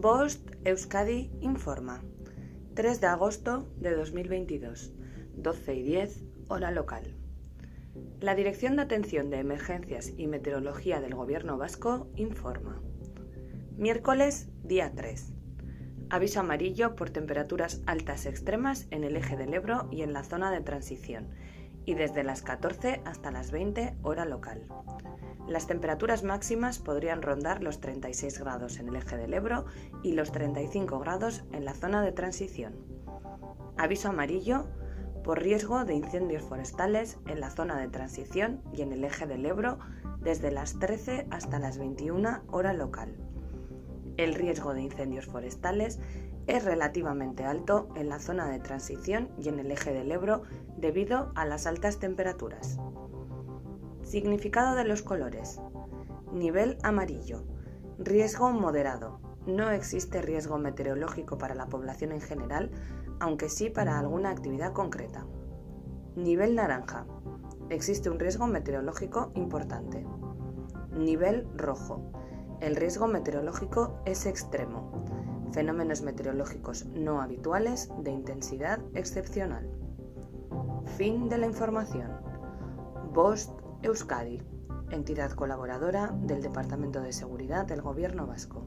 Bost Euskadi informa. 3 de agosto de 2022, 12 y 10, hora local. La Dirección de Atención de Emergencias y Meteorología del Gobierno Vasco informa. Miércoles, día 3. Aviso amarillo por temperaturas altas extremas en el eje del Ebro y en la zona de transición, y desde las 14 hasta las 20 hora local. Las temperaturas máximas podrían rondar los 36 grados en el eje del Ebro y los 35 grados en la zona de transición. Aviso amarillo por riesgo de incendios forestales en la zona de transición y en el eje del Ebro desde las 13 hasta las 21 hora local. El riesgo de incendios forestales es relativamente alto en la zona de transición y en el eje del Ebro debido a las altas temperaturas. Significado de los colores. Nivel amarillo. Riesgo moderado. No existe riesgo meteorológico para la población en general, aunque sí para alguna actividad concreta. Nivel naranja. Existe un riesgo meteorológico importante. Nivel rojo. El riesgo meteorológico es extremo fenómenos meteorológicos no habituales de intensidad excepcional. Fin de la información. Bost Euskadi, entidad colaboradora del Departamento de Seguridad del Gobierno Vasco.